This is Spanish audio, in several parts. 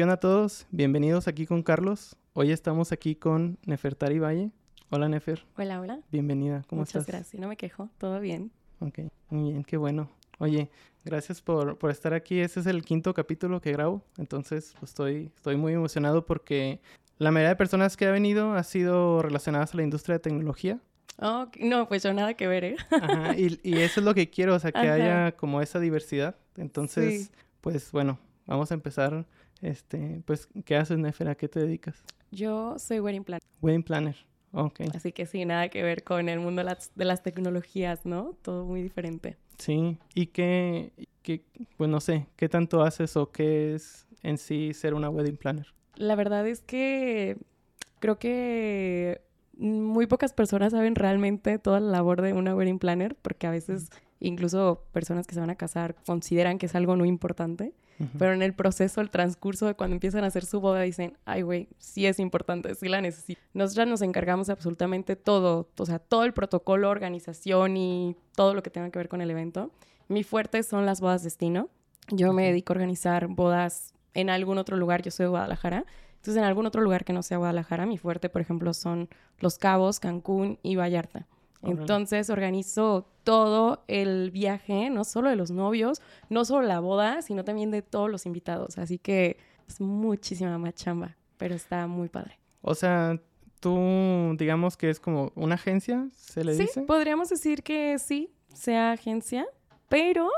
¿Qué onda a todos? Bienvenidos aquí con Carlos. Hoy estamos aquí con Nefertari Valle. Hola Nefer. Hola, hola. Bienvenida. ¿Cómo Muchas estás? gracias. No me quejo. Todo bien. Ok, muy bien, qué bueno. Oye, gracias por, por estar aquí. Este es el quinto capítulo que grabo, entonces pues, estoy, estoy muy emocionado porque la mayoría de personas que ha venido ha sido relacionadas a la industria de tecnología. Oh, no, pues yo nada que ver, ¿eh? Ajá, y, y eso es lo que quiero, o sea, que Ajá. haya como esa diversidad. Entonces, Sí. pues bueno, vamos a empezar. Este, pues, ¿qué haces, Nefer? ¿A qué te dedicas? Yo soy wedding planner, Wedding planner. Ok. así que sí, nada que ver con el mundo de las, de las tecnologías, ¿no? Todo muy diferente. Sí. ¿Y qué, qué, pues no sé, qué tanto haces o qué es en sí ser una wedding planner? La verdad es que creo que muy pocas personas saben realmente toda la labor de una wedding planner, porque a veces incluso personas que se van a casar consideran que es algo no importante. Pero en el proceso, el transcurso de cuando empiezan a hacer su boda, dicen, ay, güey, sí es importante, sí la necesito. Nosotras nos encargamos de absolutamente todo, o sea, todo el protocolo, organización y todo lo que tenga que ver con el evento. Mi fuerte son las bodas destino. Yo me dedico a organizar bodas en algún otro lugar, yo soy de Guadalajara. Entonces, en algún otro lugar que no sea Guadalajara, mi fuerte, por ejemplo, son Los Cabos, Cancún y Vallarta. Entonces organizo todo el viaje, no solo de los novios, no solo la boda, sino también de todos los invitados. Así que es muchísima más chamba, pero está muy padre. O sea, tú digamos que es como una agencia, ¿se le sí, dice? podríamos decir que sí, sea agencia, pero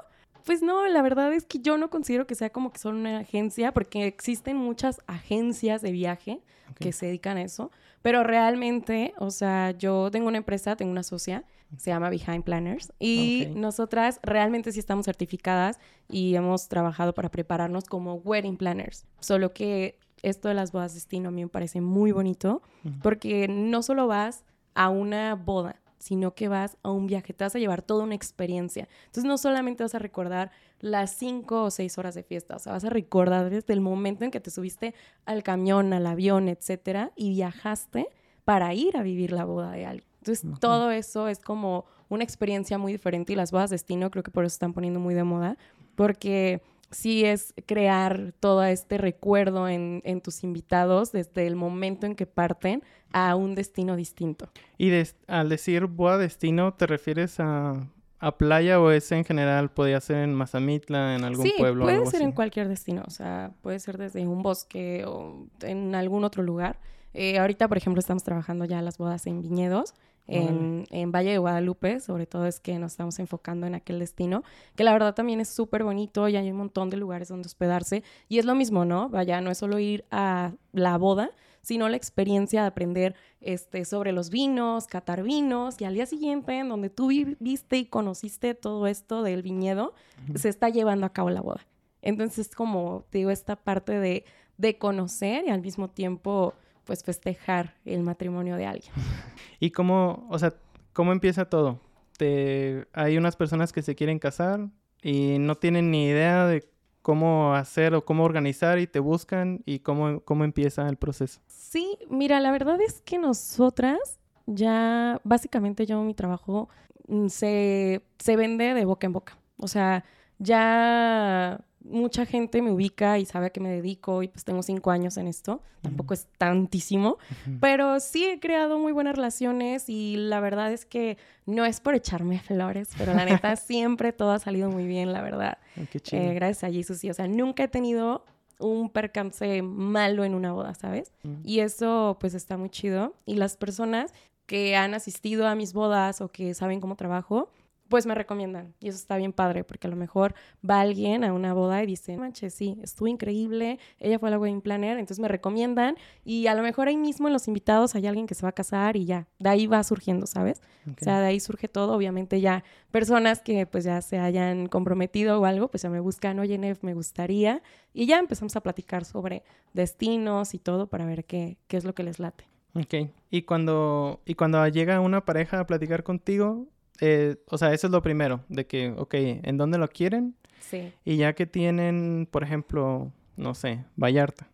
pues no, la verdad es que yo no considero que sea como que son una agencia, porque existen muchas agencias de viaje que se dedican a eso, pero realmente, o sea, yo tengo una empresa, tengo una socia, se llama Behind Planners, y Ok. nosotras realmente sí estamos certificadas y hemos trabajado para prepararnos como wedding planners, solo que esto de las bodas destino a mí me parece muy bonito, porque no solo vas a una boda, sino que vas a un viaje, te vas a llevar toda una experiencia. Entonces no solamente vas a recordar las cinco o seis horas de fiesta, o sea, vas a recordar desde el momento en que te subiste al camión, al avión, etcétera, y viajaste para ir a vivir la boda de alguien. Entonces todo eso es como una experiencia muy diferente y las bodas destino creo que por eso están poniendo muy de moda, porque sí es crear todo este recuerdo en, en tus invitados desde el momento en que parten a un destino distinto. Y al decir boda destino, ¿te refieres a, a playa o es en general? ¿Podría ser en Mazamitla, en algún sí, pueblo? puede algo ser en cualquier destino, o sea, puede ser desde un bosque o en algún otro lugar. Eh, ahorita, por ejemplo, estamos trabajando ya las bodas en viñedos, en, en Valle de Guadalupe, sobre todo es que nos estamos enfocando en aquel destino, que la verdad también es súper bonito y hay un montón de lugares donde hospedarse. Y es lo mismo, ¿no? Vaya, no es solo ir a la boda, sino la experiencia de aprender este, sobre los vinos, catar vinos, y al día siguiente, en donde tú vi- viste y conociste todo esto del viñedo, se está llevando a cabo la boda. Entonces, es como, te digo, esta parte de, de conocer y al mismo tiempo, pues, festejar el matrimonio de alguien. ¿Y cómo, o sea, cómo empieza todo? Te, hay unas personas que se quieren casar y no tienen ni idea de cómo hacer o cómo organizar y te buscan y cómo, cómo empieza el proceso. Sí, mira, la verdad es que nosotras ya, básicamente yo mi trabajo mm, se, se vende de boca en boca. O sea, ya mucha gente me ubica y sabe a qué me dedico y pues tengo cinco años en esto. Tampoco es tantísimo, pero sí he creado muy buenas relaciones y la verdad es que no es por echarme flores, pero la neta siempre todo ha salido muy bien, la verdad. Qué chido. Eh, gracias a Jesús, sí. O sea, nunca he tenido un percance malo en una boda, ¿sabes? Mm. Y eso pues está muy chido. Y las personas que han asistido a mis bodas o que saben cómo trabajo, pues me recomiendan. Y eso está bien padre, porque a lo mejor va alguien a una boda y dice, manches, sí, estuvo increíble, ella fue la wedding planner, entonces me recomiendan y a lo mejor ahí mismo en los invitados hay alguien que se va a casar y ya, de ahí va surgiendo, ¿sabes? O sea, de ahí surge todo. Obviamente ya personas que pues ya se hayan comprometido o algo, pues ya me buscan, oye, Nef, me gustaría. Y ya empezamos a platicar sobre destinos y todo para ver qué, qué es lo que les late. Ok. Y cuando, y cuando llega una pareja a platicar contigo, eh, o sea, eso es lo primero, de que, ok, ¿en dónde lo quieren? Sí. Y ya que tienen, por ejemplo, no sé, Vallarta.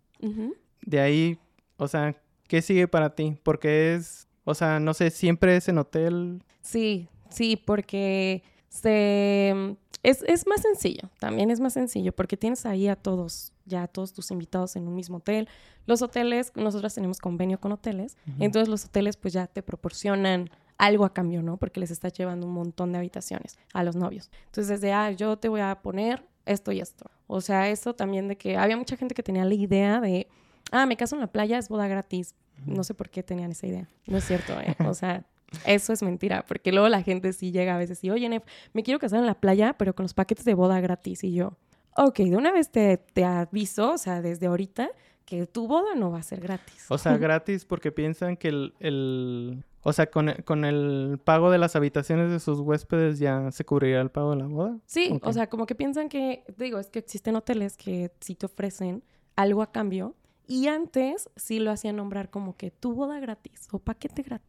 De ahí, o sea, ¿qué sigue para ti? Porque es, o sea, no sé, siempre es en hotel. Sí, sí, porque se... Es, es, más sencillo, también es más sencillo, porque tienes ahí a todos, ya a todos tus invitados en un mismo hotel. Los hoteles, nosotros tenemos convenio con hoteles, entonces los hoteles pues ya te proporcionan algo a cambio, ¿no? Porque les está llevando un montón de habitaciones a los novios. Entonces, desde, ah, yo te voy a poner esto y esto. O sea, eso también de que había mucha gente que tenía la idea de, ah, me caso en la playa, es boda gratis. No sé por qué tenían esa idea. No es cierto, ¿eh? O sea, eso es mentira, porque luego la gente sí llega a veces y, oye, Nef, me quiero casar en la playa, pero con los paquetes de boda gratis. Y yo, ok, de una vez te, te aviso, o sea, desde ahorita, que tu boda no va a ser gratis. O sea, gratis porque piensan que el, o sea, con, con, el pago de las habitaciones de sus huéspedes ya se cubriría el pago de la boda. Sí, o sea, como que piensan que, digo, es que existen hoteles que sí te ofrecen algo a cambio y antes sí lo hacían nombrar como que tu boda gratis o paquete gratis.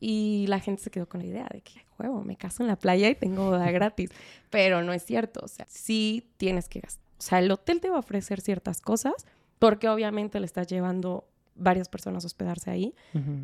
Y la gente se quedó con la idea de que, juego, me caso en la playa y tengo boda gratis. Pero no es cierto, o sea, sí tienes que gastar. O sea, el hotel te va a ofrecer ciertas cosas porque obviamente le estás llevando varias personas a hospedarse ahí,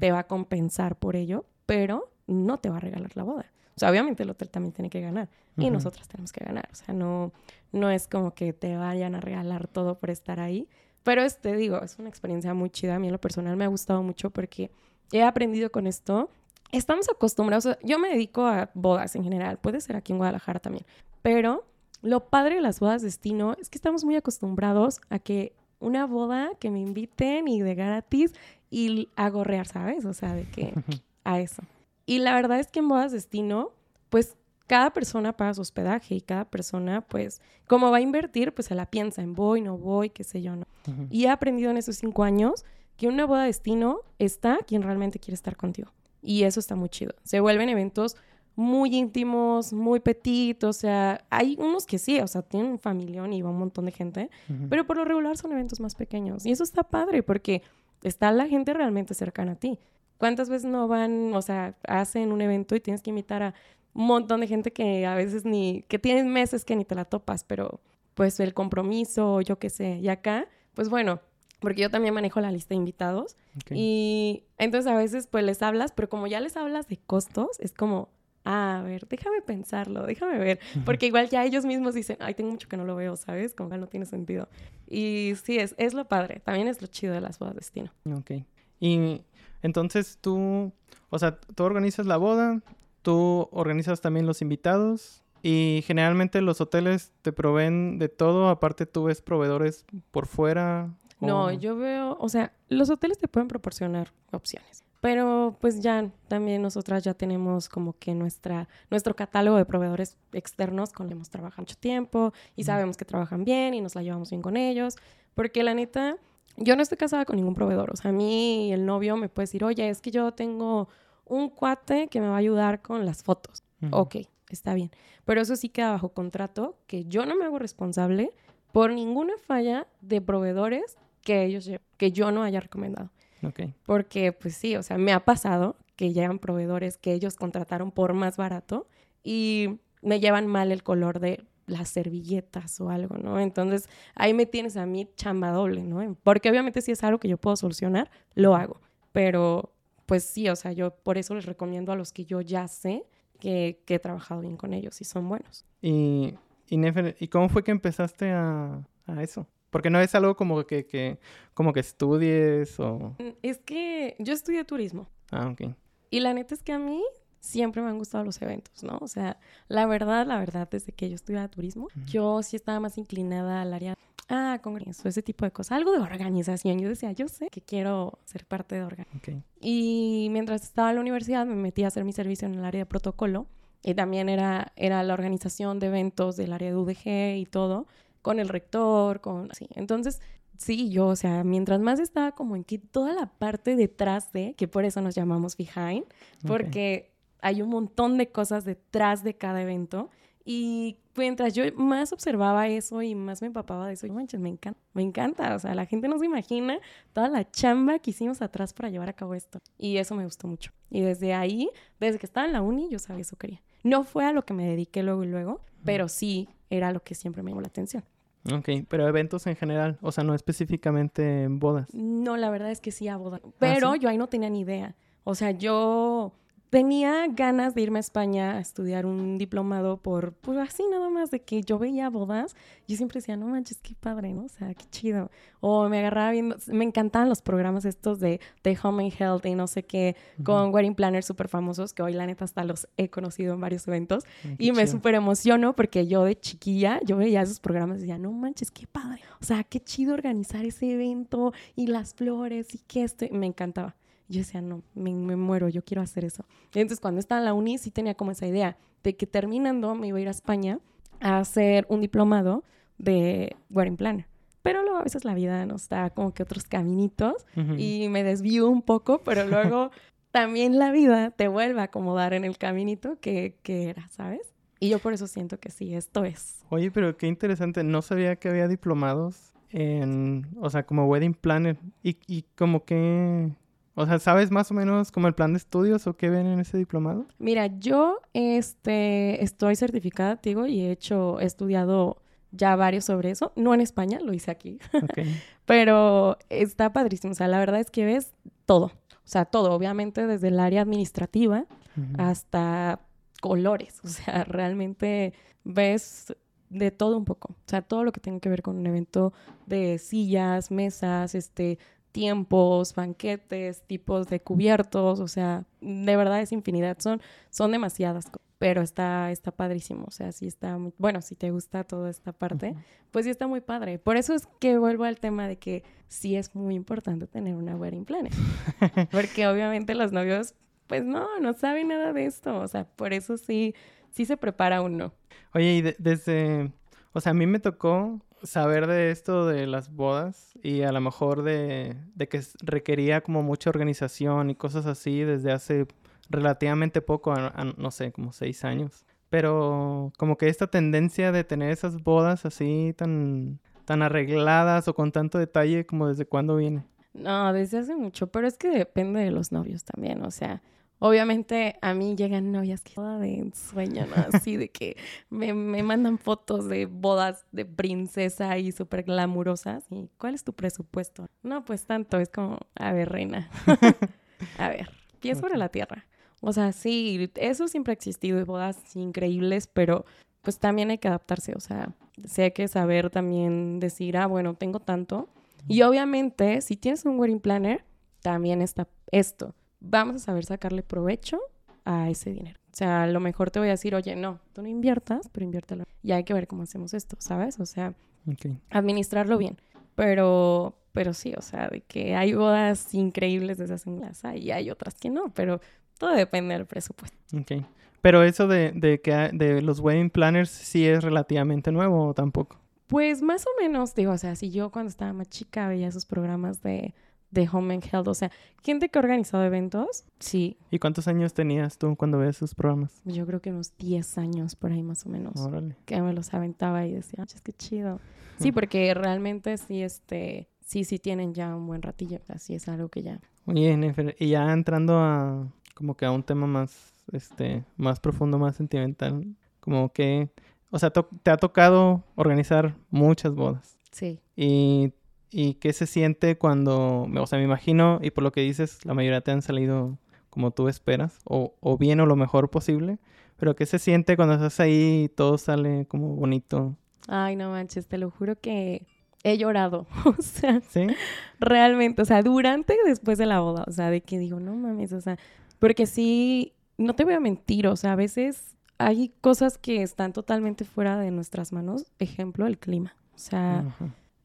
te va a compensar por ello, pero no te va a regalar la boda. O sea, obviamente el hotel también tiene que ganar y nosotras tenemos que ganar. O sea, no, no es como que te vayan a regalar todo por estar ahí. Pero es, te digo, es una experiencia muy chida. A mí en lo personal me ha gustado mucho porque he aprendido con esto. Estamos acostumbrados, yo me dedico a bodas en general, puede ser aquí en Guadalajara también, pero lo padre de las bodas destino es que estamos muy acostumbrados a que una boda que me inviten y de gratis y a gorrear, ¿sabes? O sea, de que a eso. Y la verdad es que en bodas destino, pues cada persona paga su hospedaje y cada persona, pues, como va a invertir, pues se la piensa en voy, no voy, qué sé yo, ¿no? Y he aprendido en esos cinco años que una boda destino está quien realmente quiere estar contigo. Y eso está muy chido. Se vuelven eventos muy íntimos, muy petit, o sea, hay unos que sí, o sea, tienen un familión y va un montón de gente, pero por lo regular son eventos más pequeños. Y eso está padre porque está la gente realmente cercana a ti. ¿Cuántas veces no van, o sea, hacen un evento y tienes que invitar a un montón de gente que a veces ni, que tienes meses que ni te la topas, pero pues el compromiso, yo qué sé, y acá, pues bueno, porque yo también manejo la lista de invitados y entonces a veces pues les hablas, pero como ya les hablas de costos, es como, a ver, déjame pensarlo, déjame ver, porque igual ya ellos mismos dicen, ay, tengo mucho que no lo veo, ¿sabes? Como que no tiene sentido. Y sí, es, es lo padre, también es lo chido de las bodas de destino. Ok. Y entonces tú, o sea, tú organizas la boda, tú organizas también los invitados y generalmente los hoteles te proveen de todo, aparte tú ves proveedores por fuera. No, yo veo, o sea, los hoteles te pueden proporcionar opciones. Pero pues ya también nosotras ya tenemos como que nuestra, nuestro catálogo de proveedores externos con los que hemos trabajado mucho tiempo y sabemos que trabajan bien y nos la llevamos bien con ellos. Porque la neta, yo no estoy casada con ningún proveedor. O sea, a mí el novio me puede decir, oye, es que yo tengo un cuate que me va a ayudar con las fotos. Ok, está bien. Pero eso sí queda bajo contrato, que yo no me hago responsable por ninguna falla de proveedores que ellos que yo no haya recomendado. Porque, pues sí, o sea, me ha pasado que llegan proveedores que ellos contrataron por más barato y me llevan mal el color de las servilletas o algo, ¿no? Entonces, ahí me tienes a mí chamba doble, ¿no? Porque obviamente si es algo que yo puedo solucionar, lo hago. Pero, pues sí, o sea, yo por eso les recomiendo a los que yo ya sé que, he trabajado bien con ellos y son buenos. Y, y, Nefer, ¿y cómo fue que empezaste a, a eso? Porque no es algo como que, que, como que estudies o... Mm, es que yo estudié turismo. Ah, ok. Y la neta es que a mí siempre me han gustado los eventos, ¿no? O sea, la verdad, la verdad, desde que yo estudiaba turismo, yo sí estaba más inclinada al área, ah, congreso, ese tipo de cosas, algo de organización. Yo decía, yo sé que quiero ser parte de organización. Okay. Y mientras estaba en la universidad me metí a hacer mi servicio en el área de protocolo y también era, era la organización de eventos del área de UDG y todo con el rector, con así. Entonces, sí, yo, o sea, mientras más estaba como en que toda la parte detrás de, que por eso nos llamamos behind, porque hay un montón de cosas detrás de cada evento. Y mientras yo más observaba eso y más me empapaba de eso, manches, me encanta, me encanta. O sea, la gente no se imagina toda la chamba que hicimos atrás para llevar a cabo esto. Y eso me gustó mucho. Y desde ahí, desde que estaba en la uni, yo sabía eso quería. No fue a lo que me dediqué luego y luego, pero sí era lo que siempre me llamó la atención. Ok, pero eventos en general, o sea, no específicamente en bodas. No, la verdad es que sí a bodas. Ah, pero yo ahí no tenía ni idea. O sea, yo tenía ganas de irme a España a estudiar un diplomado por, pues así nada más, de que yo veía bodas. Yo siempre decía, no manches, qué padre, ¿no? O sea, qué chido. O me agarraba viendo, me encantaban los programas estos de, de Home and Health y no sé qué, con wedding planners súper famosos, que hoy la neta hasta los he conocido en varios eventos. y me súper emociono porque yo de chiquilla, yo veía esos programas y decía, no manches, qué padre. O sea, qué chido organizar ese evento y las flores y que esto. Me encantaba. Yo decía, no, me, muero, yo quiero hacer eso. entonces cuando estaba en la uni sí tenía como esa idea de que terminando me iba a ir a España a hacer un diplomado de wedding planner. Pero luego a veces la vida nos da como que otros caminitos y me desvío un poco, pero luego también la vida te vuelve a acomodar en el caminito que, que era, ¿sabes? Y yo por eso siento que sí, esto es. Oye, pero qué interesante, no sabía que había diplomados en, o sea, como wedding planner. Y, y como que, o sea, ¿sabes más o menos como el plan de estudios o qué ven en ese diplomado? Mira, yo este, estoy certificada, digo, y he hecho, he estudiado ya varios sobre eso. No en España, lo hice aquí. Pero está padrísimo. O sea, la verdad es que ves todo. O sea, todo, obviamente, desde el área administrativa hasta colores. O sea, realmente ves de todo un poco. O sea, todo lo que tenga que ver con un evento de sillas, mesas, este, tiempos, banquetes, tipos de cubiertos, o sea, de verdad es infinidad, son, son demasiadas, pero está, está padrísimo, o sea, sí está muy, bueno, si te gusta toda esta parte, pues sí está muy padre. Por eso es que vuelvo al tema de que sí es muy importante tener una wedding planner, porque obviamente los novios, pues no, no saben nada de esto, o sea, por eso sí, sí se prepara uno. Oye, y desde, o sea, a mí me tocó saber de esto de las bodas y a lo mejor de, que requería como mucha organización y cosas así desde hace relativamente poco, no sé, como seis años. Pero como que esta tendencia de tener esas bodas así tan, tan arregladas o con tanto detalle, como desde cuándo viene. No, desde hace mucho, pero es que depende de los novios también, o sea, Obviamente a mí llegan novias que toda de sueño, ¿no? Así de que me, mandan fotos de bodas de princesa y súper glamurosas. ¿Y cuál es tu presupuesto? No, pues tanto, es como, a ver, reina. a ver, pies sobre la tierra. O sea, sí, eso siempre ha existido, y bodas increíbles, pero pues también hay que adaptarse, o sea, sí hay que saber también decir, ah, bueno, tengo tanto. Y obviamente, si tienes un wedding planner, también está esto vamos a saber sacarle provecho a ese dinero. O sea, a lo mejor te voy a decir, oye, no, tú no inviertas, pero inviértelo. Y hay que ver cómo hacemos esto, ¿sabes? O sea, administrarlo bien. Pero, pero sí, o sea, de que hay bodas increíbles de esas en y hay otras que no, pero todo depende del presupuesto. Ok. Pero eso de, de que de los wedding planners sí es relativamente nuevo o tampoco. Pues más o menos, digo, o sea, si yo cuando estaba más chica veía esos programas de de Home and Health. O sea, gente que ha organizado eventos, sí. ¿Y cuántos años tenías tú cuando veías sus programas? Yo creo que unos 10 años por ahí más o menos. Órale. Que me los aventaba y decía, es que chido. Sí, porque realmente sí, este, sí, sí tienen ya un buen ratillo. Así es algo que ya. Oye, y ya entrando a como que a un tema más, este, más profundo, más sentimental, como que, o sea, te ha tocado organizar muchas bodas. Sí. Y ¿Y qué se siente cuando, o sea, me imagino, y por lo que dices, la mayoría te han salido como tú esperas, o, o bien o lo mejor posible, pero qué se siente cuando estás ahí y todo sale como bonito? Ay, no manches, te lo juro que he llorado, o sea, ¿Sí? realmente, o sea, durante y después de la boda, o sea, de que digo, no mames, o sea, porque sí, no te voy a mentir, o sea, a veces hay cosas que están totalmente fuera de nuestras manos, ejemplo, el clima, o sea...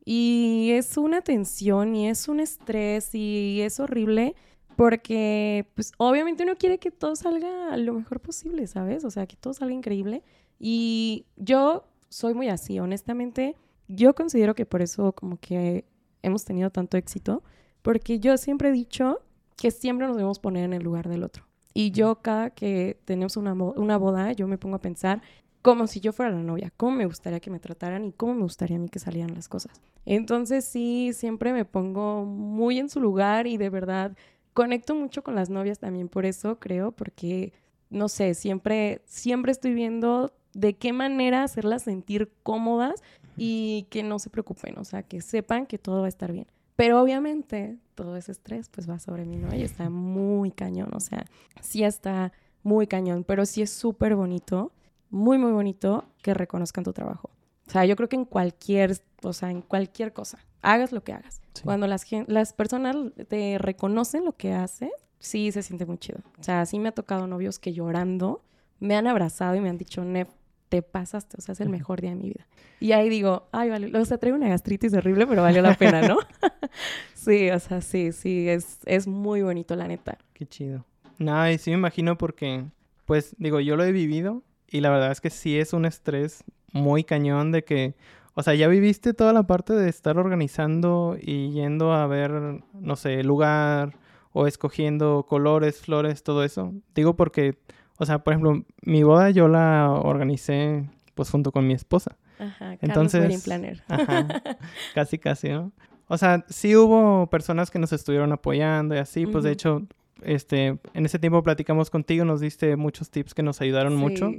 Y es una tensión y es un estrés y es horrible porque, pues, obviamente uno quiere que todo salga lo mejor posible, ¿sabes? O sea, que todo salga increíble. Y yo soy muy así, honestamente. Yo considero que por eso como que hemos tenido tanto éxito, porque yo siempre he dicho que siempre nos debemos poner en el lugar del otro. Y yo cada que tenemos una, una boda, yo me pongo a pensar como si yo fuera la novia, cómo me gustaría que me trataran y cómo me gustaría a mí que salieran las cosas. Entonces sí, siempre me pongo muy en su lugar y de verdad conecto mucho con las novias también por eso, creo, porque no sé, siempre siempre estoy viendo de qué manera hacerlas sentir cómodas y que no se preocupen, o sea, que sepan que todo va a estar bien. Pero obviamente todo ese estrés pues va sobre mí, ¿no? Y está muy cañón, o sea, sí está muy cañón, pero sí es súper bonito, muy, muy bonito que reconozcan tu trabajo. O sea, yo creo que en cualquier, o sea, en cualquier cosa, hagas lo que hagas. Cuando las, las personas te reconocen lo que haces, sí se siente muy chido. O sea, sí me ha tocado novios que llorando me han abrazado y me han dicho, Nef, te pasaste, o sea, es el mejor día de mi vida. Y ahí digo, ay, vale, o sea, traigo una gastritis horrible, pero valió la pena, ¿no? sí, o sea, sí, sí, es, es muy bonito, la neta. Qué chido. No, y sí me imagino porque, pues, digo, yo lo he vivido y la verdad es que sí es un estrés muy cañón de que, o sea, ya viviste toda la parte de estar organizando y yendo a ver, no sé, lugar o escogiendo colores, flores, todo eso. Digo porque, o sea, por ejemplo, mi boda yo la organicé pues junto con mi esposa. Ajá, Entonces, Planner. Ajá, casi, casi, ¿no? O sea, sí hubo personas que nos estuvieron apoyando y así, pues de hecho, este, en ese tiempo platicamos contigo, nos diste muchos tips que nos ayudaron mucho,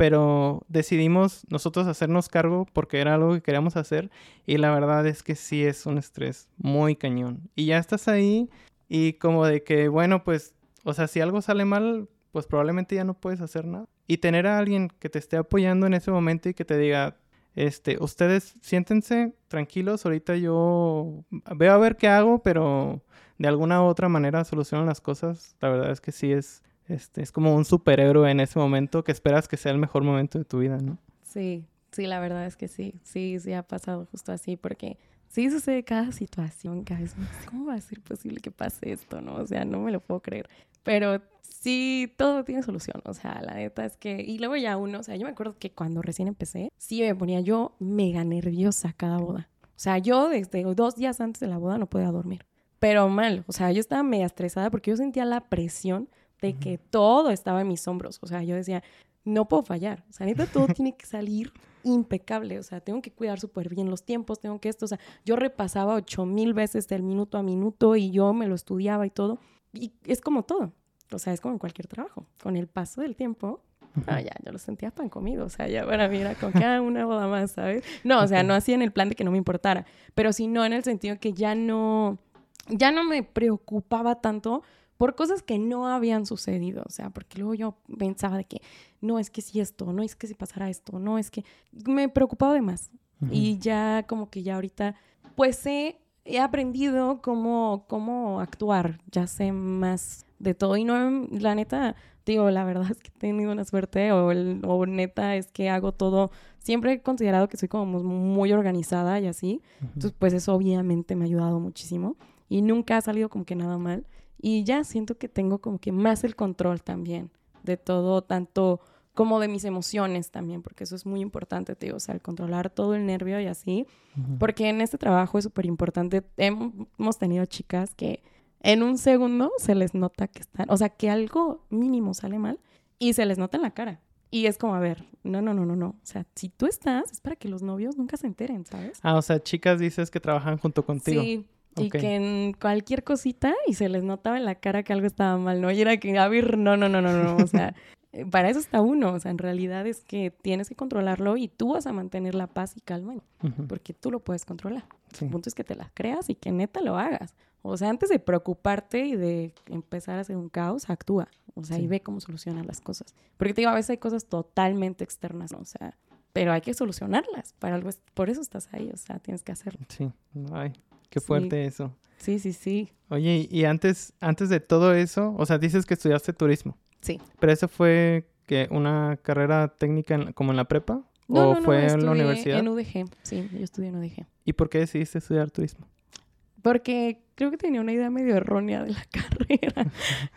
pero decidimos nosotros hacernos cargo porque era algo que queríamos hacer y la verdad es que sí es un estrés muy cañón. Y ya estás ahí y como de que, bueno, pues, o sea, si algo sale mal, pues probablemente ya no puedes hacer nada. Y tener a alguien que te esté apoyando en ese momento y que te diga, este, ustedes siéntense tranquilos, ahorita yo veo a ver qué hago, pero de alguna u otra manera solucionan las cosas. La verdad es que sí es, este, es como un superhéroe en ese momento que esperas que sea el mejor momento de tu vida, ¿no? Sí, sí, la verdad es que sí, sí, sí ha pasado justo así, porque sí sucede cada situación, cada vez ¿Cómo va a ser posible que pase esto, no? O sea, no me lo puedo creer. Pero sí, todo tiene solución. O sea, la neta es que. Y luego ya uno, o sea, yo me acuerdo que cuando recién empecé, sí me ponía yo mega nerviosa cada boda. O sea, yo desde dos días antes de la boda no podía dormir. Pero mal. O sea, yo estaba mega estresada porque yo sentía la presión de que todo estaba en mis hombros. O sea, yo decía, no puedo fallar. O sea, neta, todo tiene que salir impecable. O sea, tengo que cuidar súper bien los tiempos, tengo que esto. O sea, yo repasaba ocho mil veces del minuto a minuto y yo me lo estudiaba y todo. Y es como todo. O sea, es como en cualquier trabajo. Con el paso del tiempo, ah, ya, yo lo sentía pan comido. O sea, ya para mí era con cada una boda más, ¿sabes? No, o sea, no así en el plan de que no me importara, pero sino en el sentido que ya no, ya no me preocupaba tanto por cosas que no habían sucedido, o sea, porque luego yo pensaba de que no es que si esto, no es que si pasara esto, no es que me preocupaba de más. Y ya como que ya ahorita, pues he, he aprendido cómo, cómo actuar, ya sé más de todo. Y no, la neta, digo, la verdad es que he tenido una suerte o, el, o neta es que hago todo. Siempre he considerado que soy como muy organizada y así. Entonces, pues eso obviamente me ha ayudado muchísimo. Y nunca ha salido como que nada mal. Y ya siento que tengo como que más el control también de todo, tanto como de mis emociones también, porque eso es muy importante, te digo, o sea, el controlar todo el nervio y así, porque en este trabajo es súper importante. Hemos tenido chicas que en un segundo se les nota que están, o sea, que algo mínimo sale mal y se les nota en la cara. Y es como, a ver, no, no, no, no, no. O sea, si tú estás, es para que los novios nunca se enteren, ¿sabes? Ah, o sea, chicas dices que trabajan junto contigo. Sí, y que en cualquier cosita y se les notaba en la cara que algo estaba mal, ¿no? Y era que, a ver, no, no, no, no, no, o sea, eh, para eso está uno, o sea, en realidad es que tienes que controlarlo y tú vas a mantener la paz y calma, porque tú lo puedes controlar. El punto es que te la creas y que neta lo hagas. O sea, antes de preocuparte y de empezar a hacer un caos, actúa. O sea, y ve cómo solucionan las cosas. Porque te digo, a veces hay cosas totalmente externas, ¿no? O sea, pero hay que solucionarlas. Para algo, por eso estás ahí, o sea, tienes que hacerlo. Sí, ay, Qué fuerte eso. Sí, sí, sí. Oye, y antes, antes de todo eso, o sea, dices que estudiaste turismo. Sí. Pero eso fue que una carrera técnica como en la prepa o fue en la universidad. En UDG, sí, yo estudié en UDG. ¿Y por qué decidiste estudiar turismo? Porque creo que tenía una idea medio errónea de la carrera.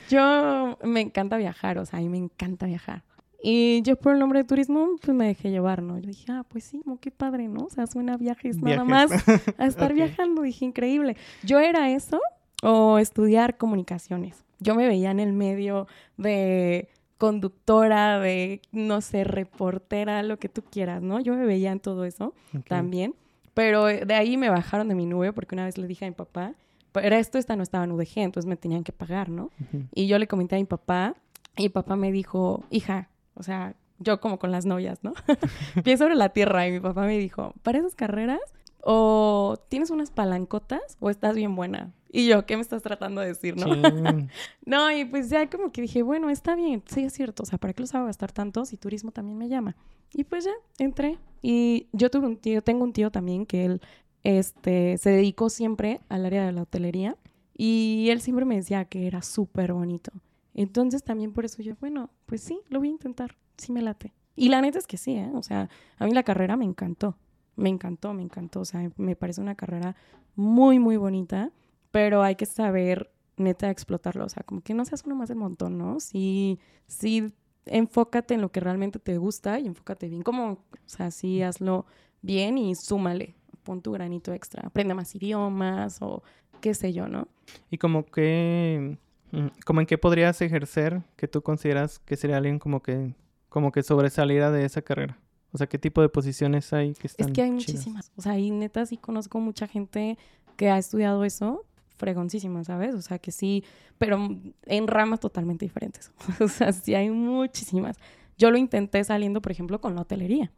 yo me encanta viajar, o sea, a mí me encanta viajar. Y yo por el nombre de turismo, pues me dejé llevar, ¿no? Yo dije, ah, pues sí, qué padre, ¿no? O sea, suena viajes, nada más a estar viajando. Dije, increíble. Yo era eso o estudiar comunicaciones. Yo me veía en el medio de conductora, de, no sé, reportera, lo que tú quieras, ¿no? Yo me veía en todo eso también. Pero de ahí me bajaron de mi nube porque una vez le dije a mi papá, pero esto, esta no estaba en UDG, entonces me tenían que pagar, ¿no? Y yo le comenté a mi papá y mi papá me dijo, hija, o sea, yo como con las novias, ¿no? Pienso sobre la tierra y mi papá me dijo, para esas carreras, o tienes unas palancotas o estás bien buena. Y yo, ¿qué me estás tratando de decir, no? no, y pues ya como que dije, bueno, está bien, sí es cierto, o sea, ¿para qué los hago gastar tanto si turismo también me llama? Y pues ya, entré. Y yo tuve un tío, tengo un tío también que él este, se dedicó siempre al área de la hotelería y él siempre me decía que era súper bonito. Entonces también por eso yo, bueno, pues sí, lo voy a intentar, sí me late. Y la neta es que sí, ¿eh? O sea, a mí la carrera me encantó, me encantó, me encantó. O sea, me parece una carrera muy, muy bonita pero hay que saber neta explotarlo, o sea, como que no seas uno más del montón, ¿no? Sí, sí, enfócate en lo que realmente te gusta y enfócate bien, como, o sea, sí, hazlo bien y súmale, pon tu granito extra, aprende más idiomas o qué sé yo, ¿no? Y como que, mm, como en qué podrías ejercer que tú consideras que sería alguien como que, como que sobresaliera de esa carrera. O sea, ¿qué tipo de posiciones hay que están Es que hay muchísimas. O sea, y neta sí conozco mucha gente que ha estudiado eso fregoncísima, ¿sabes? O sea, que sí, pero en ramas totalmente diferentes. o sea, sí hay muchísimas. Yo lo intenté saliendo, por ejemplo, con la hotelería.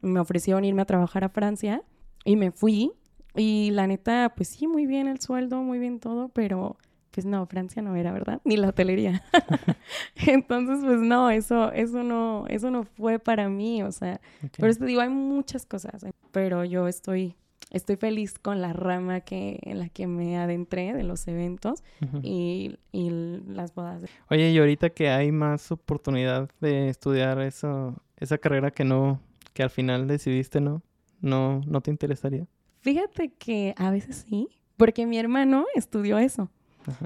Me ofrecieron irme a trabajar a Francia y me fui. Y la neta, pues sí, muy bien el sueldo, muy bien todo, pero pues no, Francia no era, ¿verdad? Ni la hotelería. Entonces, pues no, eso, eso no, eso no fue para mí, o sea, por eso te digo, hay muchas cosas, pero yo estoy estoy feliz con la rama que, en la que me adentré de los eventos y, y, las bodas. Oye, y ahorita que hay más oportunidad de estudiar eso, esa carrera que no, que al final decidiste no, no, no te interesaría. Fíjate que a veces sí, porque mi hermano estudió eso.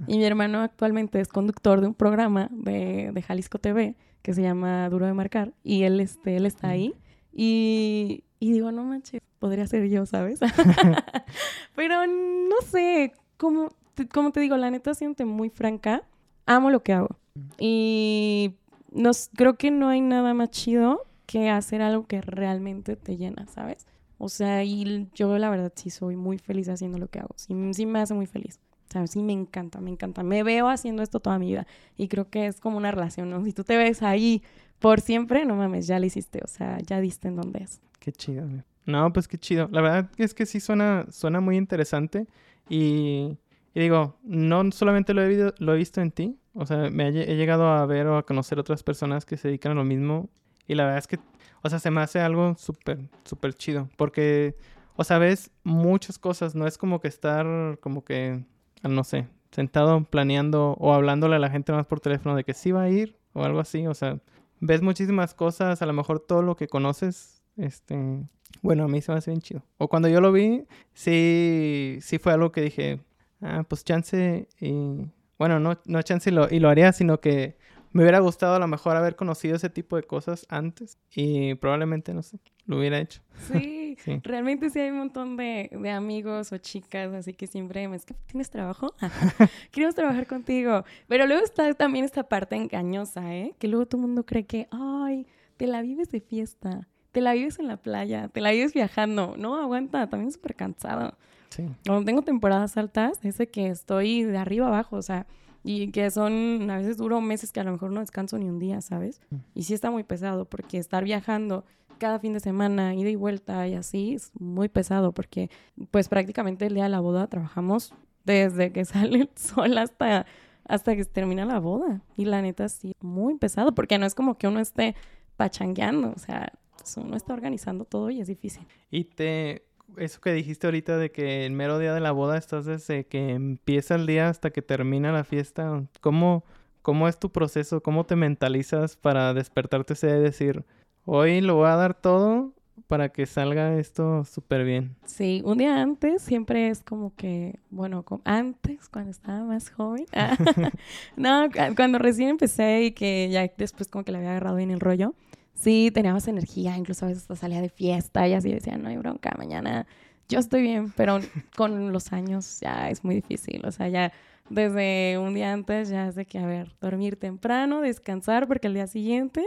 Y mi hermano actualmente es conductor de un programa de, de, Jalisco TV que se llama Duro de Marcar y él, este, él está ahí. Y, y digo, no manches, podría ser yo, ¿sabes? Pero no sé, como te, como te digo, la neta, siente muy franca, amo lo que hago. Y nos, creo que no hay nada más chido que hacer algo que realmente te llena, ¿sabes? O sea, y yo la verdad sí soy muy feliz haciendo lo que hago. Sí, sí me hace muy feliz. ¿Sabes? Sí me encanta, me encanta. Me veo haciendo esto toda mi vida. Y creo que es como una relación, ¿no? Si tú te ves ahí por siempre, no mames, ya lo hiciste. O sea, ya diste en donde es. Qué chido, No, pues qué chido. La verdad es que sí suena, suena muy interesante. Y, digo, no solamente lo he, lo he visto en ti. O sea, me he, llegado a ver o a conocer otras personas que se dedican a lo mismo. Y la verdad es que, o sea, se me hace algo súper, súper chido. Porque, o sea, ves muchas cosas. No es como que estar, como que, no sé, sentado planeando o hablándole a la gente más por teléfono de que sí va a ir o algo así. O sea, ves muchísimas cosas. A lo mejor todo lo que conoces este, bueno, a mí se me hace bien chido. O cuando yo lo vi, sí, sí fue algo que dije, ah, pues chance y... Bueno, no, no chance y lo, y lo haría, sino que me hubiera gustado a lo mejor haber conocido ese tipo de cosas antes y probablemente, no sé, lo hubiera hecho. Sí, realmente sí hay un montón de, de, amigos o chicas, así que siempre me es que tienes trabajo, queremos trabajar contigo. Pero luego está también esta parte engañosa, ¿eh? Que luego todo el mundo cree que, ay, te la vives de fiesta te la vives en la playa, te la vives viajando. No, aguanta, también súper cansado. Sí. Cuando tengo temporadas altas, es de que estoy de arriba abajo, o sea, y que son, a veces duro meses que a lo mejor no descanso ni un día, ¿sabes? Mm. Y sí está muy pesado, porque estar viajando cada fin de semana, ida y vuelta y así, es muy pesado, porque pues prácticamente el día de la boda trabajamos desde que sale el sol hasta, hasta que se termina la boda. Y la neta sí, muy pesado, porque no es como que uno esté pachangueando, o sea, uno está organizando todo y es difícil. Y te, eso que dijiste ahorita de que el mero día de la boda estás desde que empieza el día hasta que termina la fiesta, ¿cómo, cómo es tu proceso? ¿Cómo te mentalizas para despertarte ese y decir, hoy lo voy a dar todo para que salga esto súper bien? Sí, un día antes siempre es como que, bueno, antes, cuando estaba más joven, no, cuando recién empecé y que ya después como que le había agarrado bien el rollo, sí tenía más energía, incluso a veces salía de fiesta y así decía, no hay bronca, mañana yo estoy bien, pero con los años ya es muy difícil, o sea, ya desde un día antes ya es de que, a ver, dormir temprano, descansar, porque el día siguiente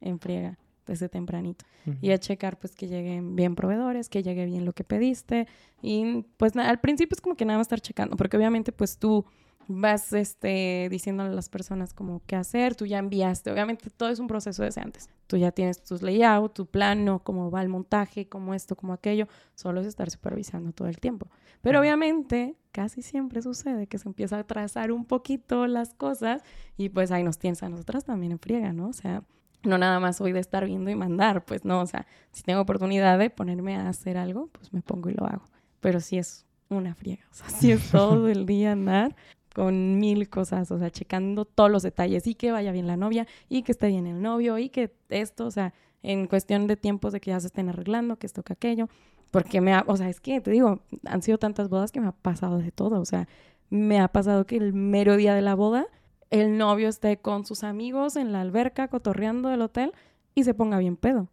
enfriega desde tempranito. Y a checar pues que lleguen bien proveedores, que llegue bien lo que pediste. Y pues al principio es como que nada más estar checando, porque obviamente pues tú vas este, diciéndole a las personas como qué hacer, tú ya enviaste, obviamente todo es un proceso desde antes, tú ya tienes tus layout, tu plano, cómo va el montaje, cómo esto, cómo aquello, solo es estar supervisando todo el tiempo. Pero obviamente casi siempre sucede que se empieza a trazar un poquito las cosas y pues ahí nos tienes a nosotras también en friega, ¿no? O sea, no nada más soy de estar viendo y mandar, pues no, o sea, si tengo oportunidad de ponerme a hacer algo, pues me pongo y lo hago. Pero sí es una friega, o sea, sí es todo el día andar con mil cosas, o sea, checando todos los detalles y que vaya bien la novia y que esté bien el novio y que esto, o sea, en cuestión de tiempos de que ya se estén arreglando, que esto, que aquello, porque me ha, o sea, es que te digo, han sido tantas bodas que me ha pasado de todo, o sea, me ha pasado que el mero día de la boda el novio esté con sus amigos en la alberca cotorreando del hotel y se ponga bien pedo,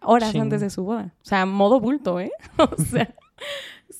horas antes de su boda, o sea, modo bulto, ¿eh? o sea,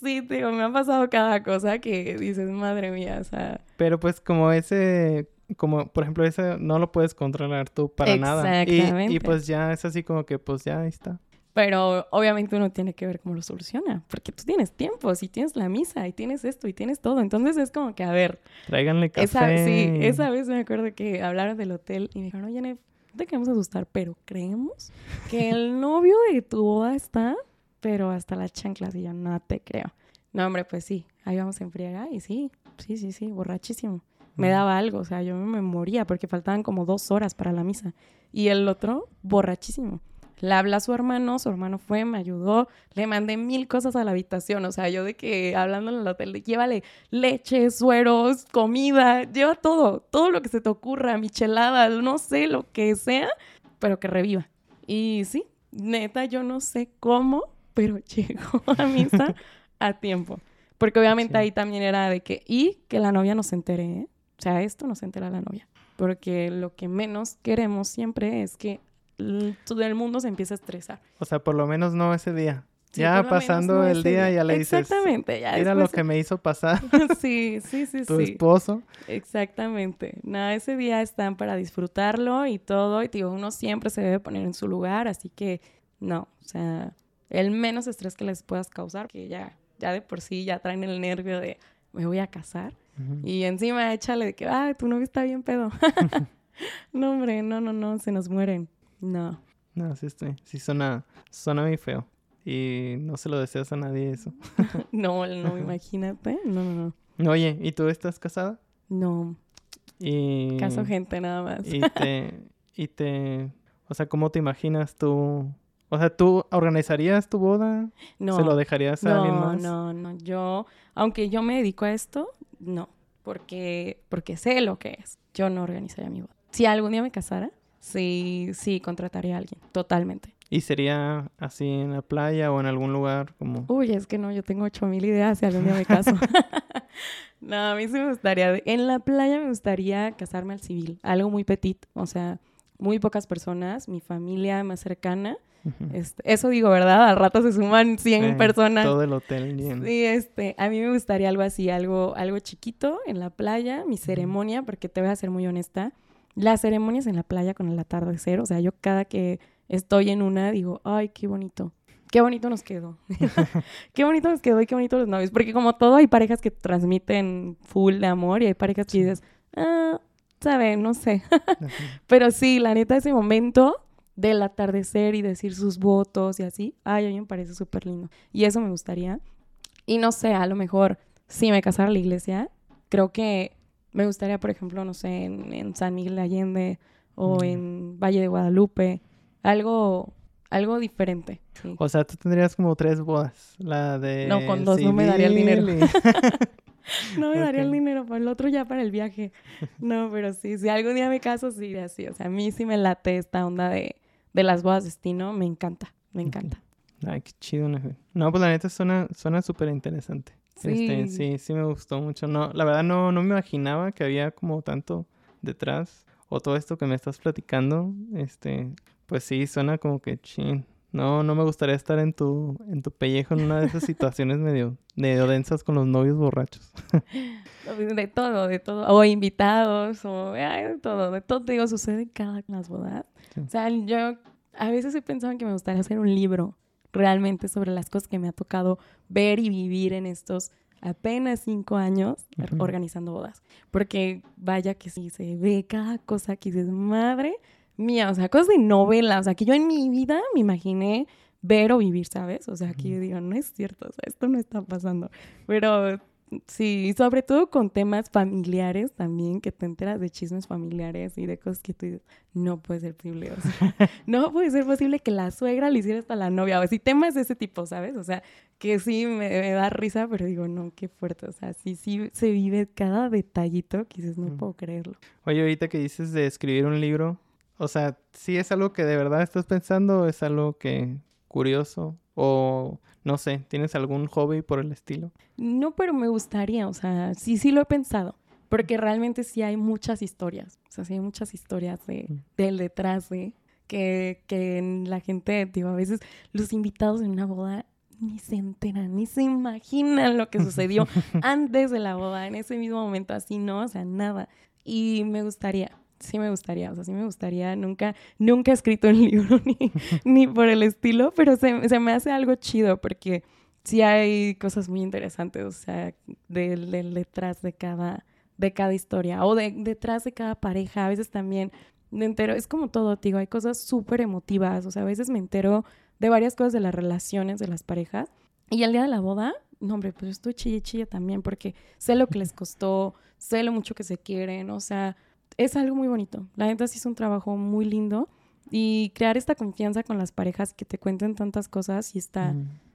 Sí, digo, me ha pasado cada cosa que dices, madre mía, o sea. Pero pues como ese, como por ejemplo ese no lo puedes controlar tú para nada. Exactamente. Y, y pues ya es así como que pues ya ahí está. Pero obviamente uno tiene que ver cómo lo soluciona, porque tú tienes tiempo, si tienes la misa y tienes esto y tienes todo, entonces es como que, a ver. Tráiganle café. Esa, sí, esa vez me acuerdo que hablaron del hotel y me dijeron, oye, no te queremos asustar, pero creemos que el novio de tu boda está pero hasta las chanclas y yo no te creo. No, hombre, pues sí, ahí vamos en friega y sí, sí, sí, sí, borrachísimo. Me daba algo, o sea, yo me moría porque faltaban como dos horas para la misa. Y el otro, borrachísimo. Le habla a su hermano, su hermano fue, me ayudó, le mandé mil cosas a la habitación, o sea, yo de que hablando en el hotel, de, llévale leche, sueros, comida, lleva todo, todo lo que se te ocurra, micheladas, no sé, lo que sea, pero que reviva. Y sí, neta, yo no sé cómo, pero llegó a misa a tiempo. Porque obviamente ahí también era de que, y que la novia nos entere, ¿eh? O sea, esto nos entera la novia. Porque lo que menos queremos siempre es que todo el mundo se empiece a estresar. O sea, por lo menos no ese día. ya pasando el día, ya le dices. Exactamente, ya. Mira lo que me hizo pasar. sí, sí, sí, tu esposo. Exactamente. Nada, ese día están para disfrutarlo y todo. Y digo, uno siempre se debe poner en su lugar, así que no, o sea, el menos estrés que les puedas causar, que ya, ya de por sí ya traen el nervio de me voy a casar. Y encima échale de que, ah, tu novio está bien pedo. no, hombre, no, no, no, se nos mueren. No. No, sí estoy. Sí suena, suena muy feo. Y no se lo deseas a nadie eso. no, no, imagínate. No, no, no. Oye, ¿y tú estás casada? No. Y... Caso gente nada más. y te... Y te... O sea, ¿cómo te imaginas tú o sea, ¿tú organizarías tu boda? No. ¿Se lo dejarías a alguien más? No, no, yo, aunque yo me dedico a esto, no, porque, porque sé lo que es. Yo no organizaría mi boda. Si algún día me casara, sí, sí, contrataría a alguien, totalmente. ¿Y sería así en la playa o en algún lugar como...? Uy, es que no, yo tengo ocho mil ideas si algún día me caso. no, a mí sí me gustaría... En la playa me gustaría casarme al civil, algo muy petit, o sea, muy pocas personas, mi familia más cercana este, eso digo, ¿verdad? Al rato se suman 100 personas. Todo el hotel lleno. Sí, este, a mí me gustaría algo así, algo, algo chiquito en la playa, mi ceremonia, porque te voy a ser muy honesta, las ceremonias en la playa con el atardecer, o sea, yo cada que estoy en una digo, ay, qué bonito. Qué bonito nos quedó. qué bonito nos quedó y qué bonito los novios. Porque como todo, hay parejas que transmiten full de amor y hay parejas que dices, ah, sabe, no sé. Pero sí, la neta, ese momento del atardecer y decir sus votos y así, ay, a mí me parece súper lindo. Y eso me gustaría. Y no sé, a lo mejor si me casara la iglesia, creo que me gustaría, por ejemplo, no sé, en, San Miguel de Allende o mm. en Valle de Guadalupe, algo, algo diferente. O sea, tú tendrías como tres bodas. La de. No, con dos no me daría el dinero. no me daría el dinero para el otro ya para el viaje. No, pero sí, si algún día me caso, sí, así. O sea, a mí sí me late esta onda de de las bodas destino, me encanta, me encanta. Ay, qué chido. No, pues la neta suena suena súper interesante. Sí. Este, sí, sí me gustó mucho. No, la verdad no, no me imaginaba que había como tanto detrás o todo esto que me estás platicando. Este, pues sí, suena como que chin. No, no me gustaría estar en tu, en tu pellejo en una de esas situaciones medio, medio densas con los novios borrachos. de todo, de todo. O invitados, o de todo, de todo, te digo, sucede en cada las bodas. O sea, yo a veces he pensado que me gustaría hacer un libro realmente sobre las cosas que me ha tocado ver y vivir en estos apenas cinco años organizando bodas. Porque vaya que sí, se ve cada cosa que dices, madre mía, o sea, cosas de novela, o sea, que yo en mi vida me imaginé ver o vivir, ¿sabes? O sea, que yo digo, no es cierto, o sea, esto no está pasando. Pero sí, sobre todo con temas familiares también, que te enteras de chismes familiares y de cosas que tú dices, no puede ser posible, o sea, no puede ser posible que la suegra le hiciera hasta la novia, o así temas de ese tipo, ¿sabes? O sea, que sí me, da risa, pero digo, no, qué fuerte, o sea, sí, sí se vive cada detallito que dices, no puedo creerlo. Oye, ahorita que dices de escribir un libro, o sea, ¿sí es algo que de verdad estás pensando o es algo que curioso o no sé, ¿tienes algún hobby por el estilo? No, pero me gustaría, o sea, sí, sí lo he pensado, porque realmente sí hay muchas historias, o sea, sí hay muchas historias de, del detrás de que, que la gente, digo, a veces los invitados en una boda ni se enteran, ni se imaginan lo que sucedió antes de la boda, en ese mismo momento, así, ¿no? O sea, nada. Y me gustaría, sí me gustaría, o sea, sí me gustaría. Nunca, nunca he escrito un libro ni, ni por el estilo, pero se, me hace algo chido porque sí hay cosas muy interesantes, o sea, del, detrás de cada, de cada historia o de, detrás de cada pareja. A veces también me entero, es como todo, digo, hay cosas súper emotivas, o sea, a veces me entero de varias cosas de las relaciones de las parejas. Y al día de la boda, no, hombre, pues estoy chille chille también porque sé lo que les costó, sé lo mucho que se quieren, o sea, es algo muy bonito. La neta sí es un trabajo muy lindo y crear esta confianza con las parejas que te cuenten tantas cosas y está,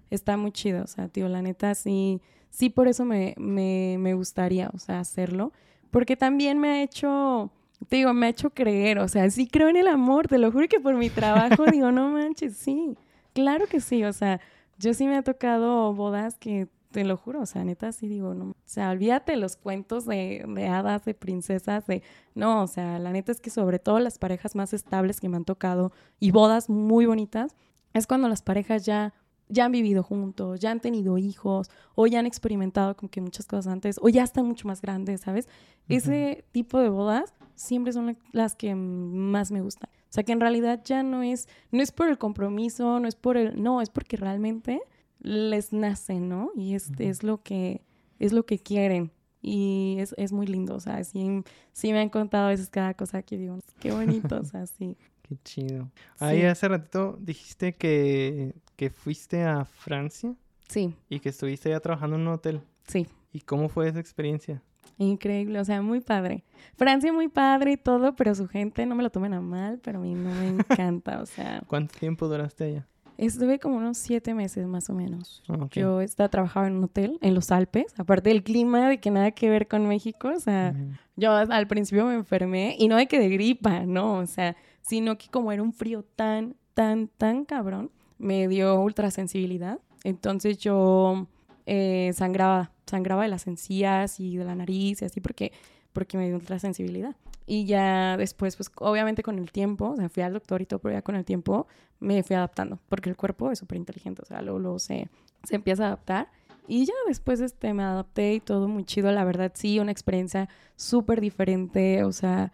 está muy chido. O sea, tío, la neta sí, sí por eso me, me, me gustaría, o sea, hacerlo. Porque también me ha hecho, te digo, me ha hecho creer, o sea, sí creo en el amor, te lo juro que por mi trabajo digo, no manches, sí, claro que sí, o sea, yo sí me ha tocado bodas que te lo juro, o sea, neta, sí digo, no, o sea, olvídate los cuentos de, de, hadas, de princesas, de, no, o sea, la neta es que sobre todo las parejas más estables que me han tocado y bodas muy bonitas, es cuando las parejas ya, ya han vivido juntos, ya han tenido hijos, o ya han experimentado como que muchas cosas antes, o ya están mucho más grandes, ¿sabes? Ese tipo de bodas siempre son las que más me gustan. O sea, que en realidad ya no es, no es por el compromiso, no es por el, no, es porque realmente les nace, ¿no? Y es, es lo que es lo que quieren. Y es, es, muy lindo, o sea, sí, sí me han contado a veces cada cosa que digo, qué bonito, o sea, sí. Qué chido. Ahí hace ratito dijiste que, que fuiste a Francia. Sí. Y que estuviste ya trabajando en un hotel. Sí. ¿Y cómo fue esa experiencia? Increíble, o sea, muy padre. Francia muy padre y todo, pero su gente no me lo tomen a mal, pero a mí no me encanta, o sea. ¿Cuánto tiempo duraste allá? Estuve como unos siete meses más o menos. Ah, Yo estaba trabajando en un hotel en los Alpes, aparte del clima, de que nada que ver con México. O sea, yo al principio me enfermé y no de que de gripa, no, o sea, sino que como era un frío tan, tan, tan cabrón, me dio ultrasensibilidad. Entonces yo eh, sangraba, sangraba de las encías y de la nariz y así porque, porque me dio ultrasensibilidad. Y ya después, pues obviamente con el tiempo, o sea, fui al doctor y todo, pero ya con el tiempo me fui adaptando, porque el cuerpo es súper inteligente, o sea, luego, se, se empieza a adaptar. Y ya después este, me adapté y todo muy chido, la verdad sí, una experiencia súper diferente, o sea,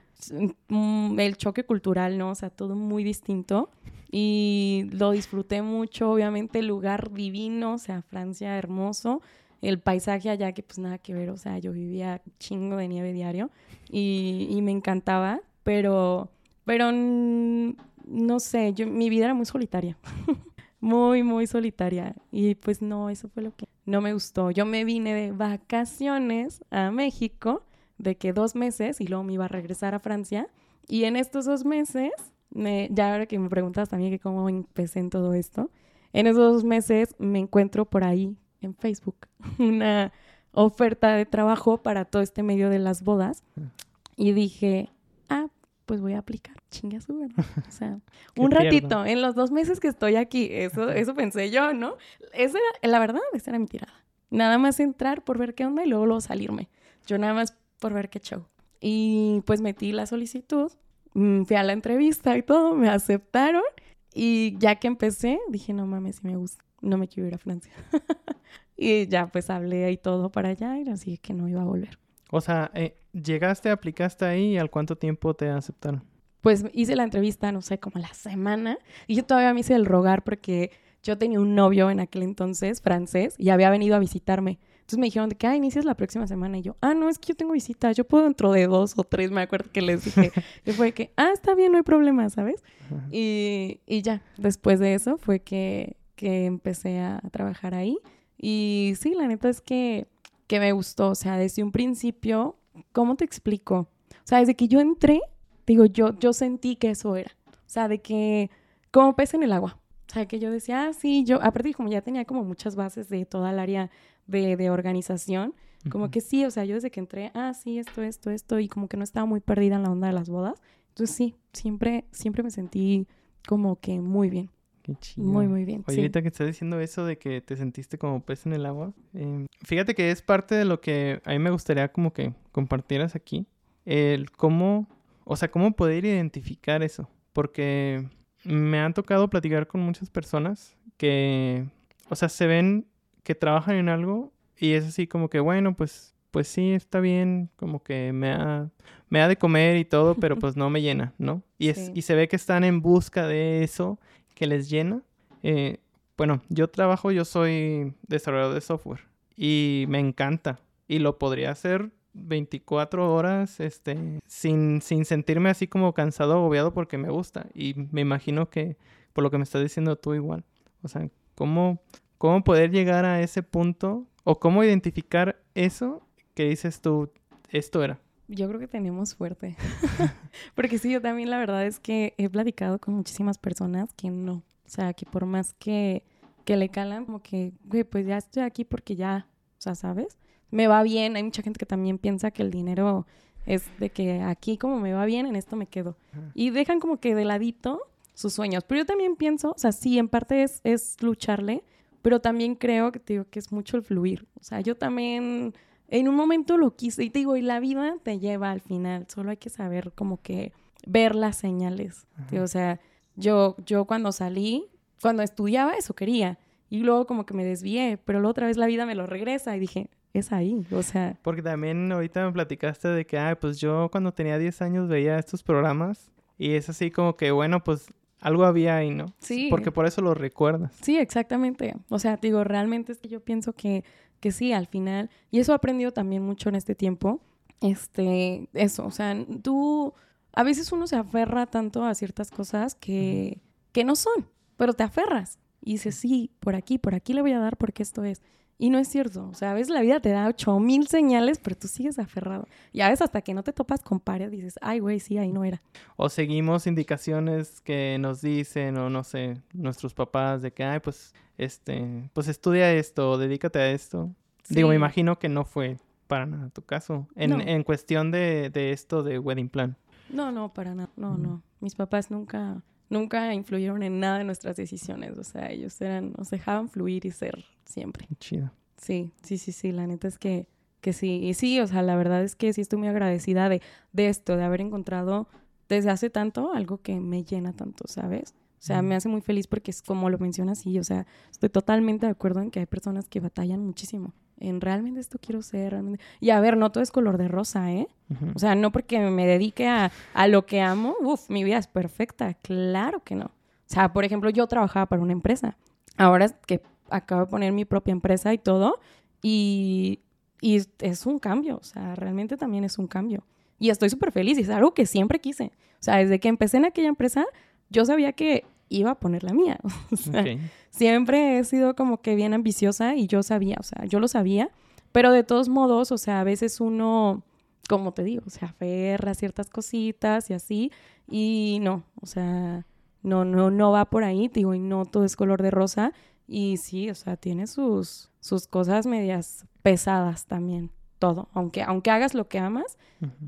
mm, el choque cultural, ¿no? O sea, todo muy distinto. Y lo disfruté mucho, obviamente, lugar divino, o sea, Francia hermoso el paisaje allá que pues nada que ver, o sea, yo vivía chingo de nieve diario y, me encantaba, pero, pero no sé, yo, mi vida era muy solitaria, muy, muy solitaria y pues no, eso fue lo que no me gustó. Yo me vine de vacaciones a México, de que dos meses y luego me iba a regresar a Francia y en estos dos meses, me, ya ahora que me preguntas también que cómo empecé en todo esto, en esos dos meses me encuentro por ahí en Facebook una oferta de trabajo para todo este medio de las bodas y dije, ah, pues voy a aplicar, chinga su O sea, un ratito, en los dos meses que estoy aquí, eso, eso pensé yo, ¿no? Esa era, la verdad, esa era mi tirada. Nada más entrar por ver qué onda y luego, luego salirme. Yo nada más por ver qué show. Y pues metí la solicitud, mm, fui a la entrevista y todo, me aceptaron. Y ya que empecé, dije, no mames, si me gusta, no me quiero ir a Francia. Y ya pues hablé y todo para allá y así que no iba a volver. O sea, eh, llegaste, aplicaste ahí y al cuánto tiempo te aceptaron? Pues hice la entrevista, no sé, como la semana. Y yo todavía me hice el rogar porque yo tenía un novio en aquel entonces, francés, y había venido a visitarme. Entonces me dijeron de que, ah, inicias la próxima semana. Y yo, ah, no, es que yo tengo visita, yo puedo dentro de dos o tres, me acuerdo que les dije. y fue que, ah, está bien, no hay problema, ¿sabes? Y, y, ya, después de eso fue que, que empecé a trabajar ahí. Y sí, la neta es que, que me gustó, o sea, desde un principio, ¿cómo te explico? O sea, desde que yo entré, digo, yo, yo sentí que eso era. O sea, de que, como pez en el agua. O sea, que yo decía, ah, sí, yo, aparte como ya tenía como muchas bases de toda el área de, de organización, como que sí, o sea, yo desde que entré, ah, sí, esto, esto, esto, y como que no estaba muy perdida en la onda de las bodas. Entonces sí, siempre, siempre me sentí como que muy bien. Qué chido. Muy, muy bien. Oye, sí. ahorita que estás diciendo eso de que te sentiste como pez en el agua, eh, fíjate que es parte de lo que a mí me gustaría como que compartieras aquí. El cómo, o sea, cómo poder identificar eso. Porque me han tocado platicar con muchas personas que, o sea, se ven que trabajan en algo y es así como que, bueno, pues, pues sí, está bien, como que me ha, me ha de comer y todo, pero pues no me llena, ¿no? Y, es, Sí. y se ve que están en busca de eso que les llena. Eh, bueno, yo trabajo, yo soy desarrollador de software y me encanta y lo podría hacer 24 horas este, sin, sin sentirme así como cansado agobiado porque me gusta. Y me imagino que por lo que me estás diciendo tú igual. O sea, ¿cómo, cómo poder llegar a ese punto o cómo identificar eso que dices tú, esto era? Yo creo que tenemos suerte. Porque sí, yo también la verdad es que he platicado con muchísimas personas que no. O sea, que por más que, que le calan, como que, güey, pues ya estoy aquí porque ya, o sea, ¿sabes? Me va bien. Hay mucha gente que también piensa que el dinero es de que aquí como me va bien, en esto me quedo. Y dejan como que de ladito sus sueños. Pero yo también pienso, o sea, sí, en parte es, es lucharle, pero también creo que te digo que es mucho el fluir. O sea, yo también en un momento lo quise y te digo, y la vida te lleva al final, solo hay que saber como que ver las señales. O sea, yo, yo cuando salí, cuando estudiaba eso quería y luego como que me desvié, pero luego otra vez la vida me lo regresa y dije, es ahí, o sea, Porque también ahorita me platicaste de que, ah, pues yo cuando tenía 10 años veía estos programas y es así como que, bueno, pues algo había ahí, ¿no? Sí. Porque por eso lo recuerdas. Sí, exactamente. O sea, digo, realmente es que yo pienso que, que sí, al final, y eso he aprendido también mucho en este tiempo, este, eso, o sea, tú, a veces uno se aferra tanto a ciertas cosas que, que no son, pero te aferras y dices, sí, por aquí, por aquí le voy a dar porque esto es. Y no es cierto, o sea, a veces la vida te da ocho mil señales, pero tú sigues aferrado. Y a veces hasta que no te topas con pared dices, ay, güey, sí, ahí no era. O seguimos indicaciones que nos dicen, o no sé, nuestros papás de que, ay, pues, este, pues estudia esto, o dedícate a esto. Digo, me imagino que no fue para nada tu caso. En, No. en cuestión de, de esto de wedding plan. No, no, para nada. No, Mm. no. Mis papás nunca, nunca influyeron en nada de nuestras decisiones. O sea, ellos eran, nos dejaban fluir y ser siempre. Chido. Sí, sí, sí, sí. La neta es que, que sí. Y sí, o sea, la verdad es que sí estoy muy agradecida de, de esto, de haber encontrado desde hace tanto algo que me llena tanto, ¿sabes? O sea, Mm. me hace muy feliz porque es como lo mencionas, sí, o sea, estoy totalmente de acuerdo en que hay personas que batallan muchísimo. En realmente esto quiero ser, realmente. Y a ver, no todo es color de rosa, ¿eh? Ujú. O sea, no porque me dedique a, a lo que amo, uff, mi vida es perfecta. Claro que no. O sea, por ejemplo, yo trabajaba para una empresa. Ahora que acabo de poner mi propia empresa y todo, y, y es un cambio. O sea, realmente también es un cambio. Y estoy súper feliz y es algo que siempre quise. O sea, desde que empecé en aquella empresa, yo sabía que iba a poner la mía. O sea, Ok. Siempre he sido como que bien ambiciosa y yo sabía, o sea, yo lo sabía, pero de todos modos, o sea, a veces uno, como te digo, se aferra a ciertas cositas y así, y no, o sea, no, no, no va por ahí, te digo, y no todo es color de rosa, y sí, o sea, tiene sus, sus cosas medias pesadas también, todo, aunque, aunque hagas lo que amas,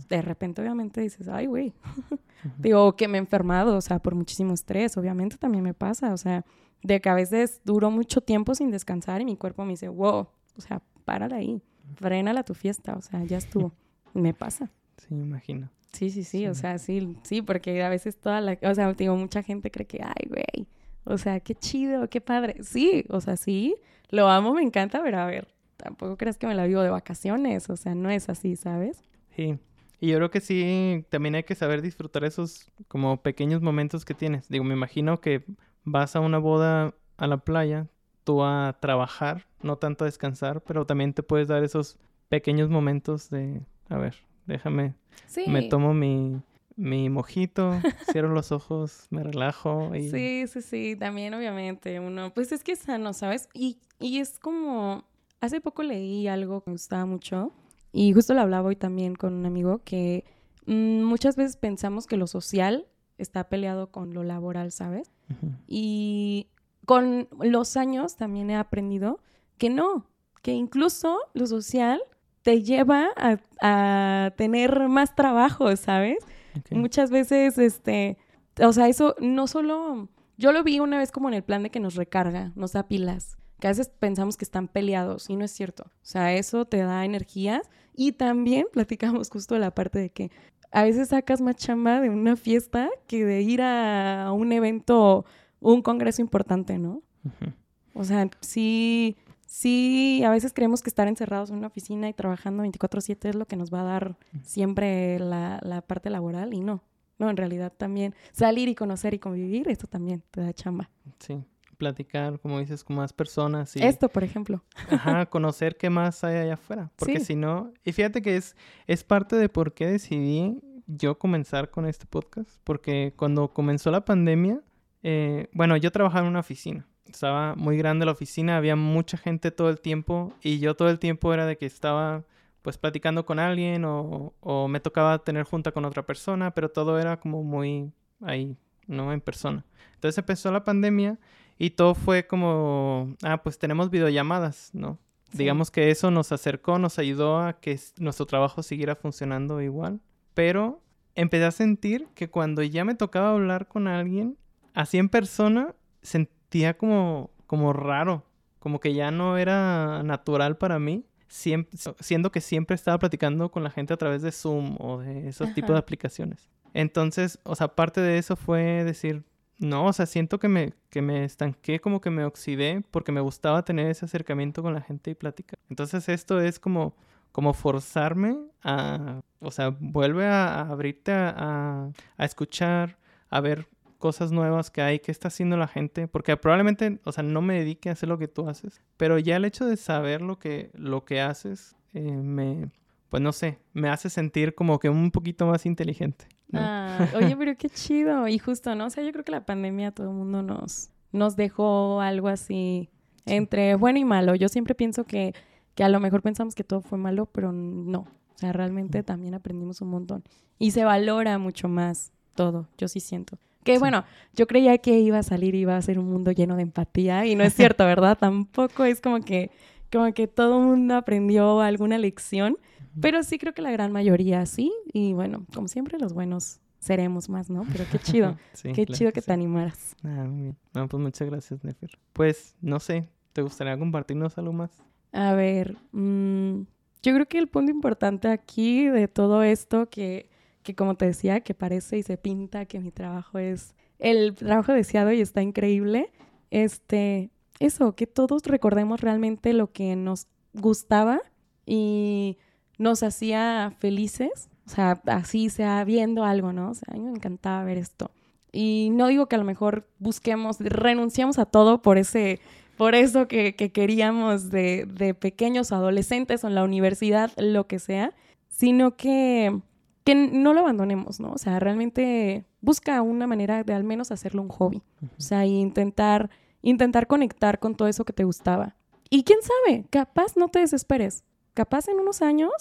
de repente obviamente dices, ay, güey, digo, que me he enfermado, o sea, por muchísimo estrés, obviamente también me pasa, o sea, de que a veces duro mucho tiempo sin descansar y mi cuerpo me dice, wow, o sea, párala ahí, frénala tu fiesta, o sea, ya estuvo. Me pasa. Sí, me imagino. Sí, sí, sí, o sea, sí, sí, porque a veces toda la, o sea, digo, mucha gente cree que, ay, güey, o sea, qué chido, qué padre. Sí, o sea, sí, lo amo, me encanta, pero a ver, tampoco creas que me la vivo de vacaciones, o sea, no es así, ¿sabes? Sí. Y yo creo que sí, también hay que saber disfrutar esos como pequeños momentos que tienes. Digo, me imagino que vas a una boda a la playa, tú a trabajar, no tanto a descansar, pero también te puedes dar esos pequeños momentos de, a ver, déjame, me tomo mi, mi mojito, cierro los ojos, me relajo. Y... Sí, sí, sí, también obviamente uno, pues es que es sano, ¿sabes? Y, y es como, hace poco leí algo que me gustaba mucho y justo lo hablaba hoy también con un amigo que mm, muchas veces pensamos que lo social está peleado con lo laboral, ¿sabes? Y con los años también he aprendido que no, que incluso lo social te lleva a, tener más trabajo, ¿sabes? Muchas veces, este, o sea, eso no solo, yo lo vi una vez como en el plan de que nos recarga, nos da pilas, que a veces pensamos que están peleados y no es cierto. O sea, eso te da energías y también platicamos justo de la parte de que a veces sacas más chamba de una fiesta que de ir a un evento, un congreso importante, ¿no? O sea, sí, sí, a veces creemos que estar encerrados en una oficina y trabajando 24/7 es lo que nos va a dar siempre la, la parte laboral y no. No, en realidad también salir y conocer y convivir, esto también te da chamba. Sí platicar, como dices, con más personas. Y, Esto, por ejemplo. Ajá, conocer qué más hay allá afuera. Porque si no, y fíjate que es, es parte de por qué decidí yo comenzar con este podcast. Porque cuando comenzó la pandemia, eh, bueno, yo trabajaba en una oficina. Estaba muy grande la oficina, había mucha gente todo el tiempo y yo todo el tiempo era de que estaba pues platicando con alguien o, o me tocaba tener junta con otra persona, pero todo era como muy ahí, ¿no? En persona. Entonces empezó la pandemia y todo fue como, ah, pues tenemos videollamadas, ¿no? Digamos que eso nos acercó, nos ayudó a que nuestro trabajo siguiera funcionando igual. Pero empecé a sentir que cuando ya me tocaba hablar con alguien, así en persona, sentía como, como raro, como que ya no era natural para mí, siendo que siempre estaba platicando con la gente a través de Zoom o de esos tipos de aplicaciones. Entonces, o sea, parte de eso fue decir, no, o sea, siento que me, que me estanqué, como que me oxidé, porque me gustaba tener ese acercamiento con la gente y platicar. Entonces esto es como, como forzarme a, o sea, vuelve a, abrirte a, a, escuchar, a ver cosas nuevas que hay, qué está haciendo la gente, porque probablemente, o sea, no me dedique a hacer lo que tú haces, pero ya el hecho de saber lo que, lo que haces, eh, me, pues no sé, me hace sentir como que un poquito más inteligente. Ah, oye, pero qué chido. Y justo, ¿no? O sea, yo creo que la pandemia todo el mundo nos, nos dejó algo así entre bueno y malo. Yo siempre pienso que, que a lo mejor pensamos que todo fue malo, pero no. O sea, realmente también aprendimos un montón. Y se valora mucho más todo, yo sí siento. Que bueno, yo creía que iba a salir y iba a ser un mundo lleno de empatía y no es cierto, ¿verdad? Tampoco es como que, como que todo el mundo aprendió alguna lección pero sí creo que la gran mayoría sí. Y bueno, como siempre, los buenos seremos más, ¿no? Pero qué chido. qué chido que te animaras. Ah, muy bien. No, pues muchas gracias, Nefer. Pues, no sé, ¿te gustaría compartirnos algo más? A ver, mm, yo creo que el punto importante aquí de todo esto, que, que como te decía, que parece y se pinta que mi trabajo es el trabajo deseado y está increíble, este, eso, que todos recordemos realmente lo que nos gustaba y nos hacía felices, o sea, así sea viendo algo, ¿no? O sea, a mí me encantaba ver esto. Y no digo que a lo mejor busquemos, renunciamos a todo por ese, por eso que, queríamos de, de, pequeños adolescentes o en la universidad, lo que sea, sino que, que no lo abandonemos, ¿no? O sea, realmente busca una manera de al menos hacerlo un hobby. O sea, intentar, intentar conectar con todo eso que te gustaba. Y quién sabe, capaz no te desesperes capaz en unos años,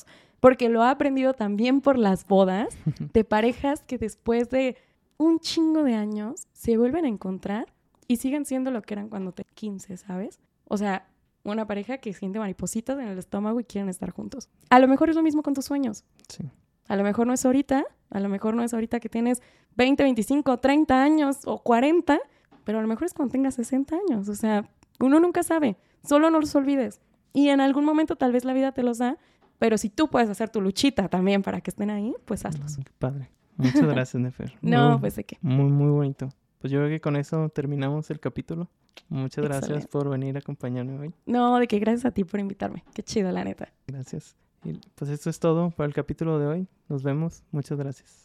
porque lo ha aprendido también por las bodas, de parejas que después de un chingo de años se vuelven a encontrar y siguen siendo lo que eran cuando te 15, ¿sabes? O sea, una pareja que siente maripositas en el estómago y quieren estar juntos. A lo mejor es lo mismo con tus sueños. Sí. A lo mejor no es ahorita, a lo mejor no es ahorita que tienes 20, 25, 30 años o 40, pero a lo mejor es cuando tengas 60 años. O sea, uno nunca sabe. Solo no los olvides. Y en algún momento tal vez la vida te los da, pero si tú puedes hacer tu luchita también para que estén ahí, pues hazlos. Mm, qué padre. Muchas gracias, Nefer. no, pues de qué. Muy, muy bonito. Pues yo creo que con eso terminamos el capítulo. Muchas gracias por venir a acompañarme hoy. No, de que gracias a ti por invitarme. Qué chido, la neta. Gracias. Y pues esto es todo para el capítulo de hoy. Nos vemos. Muchas gracias.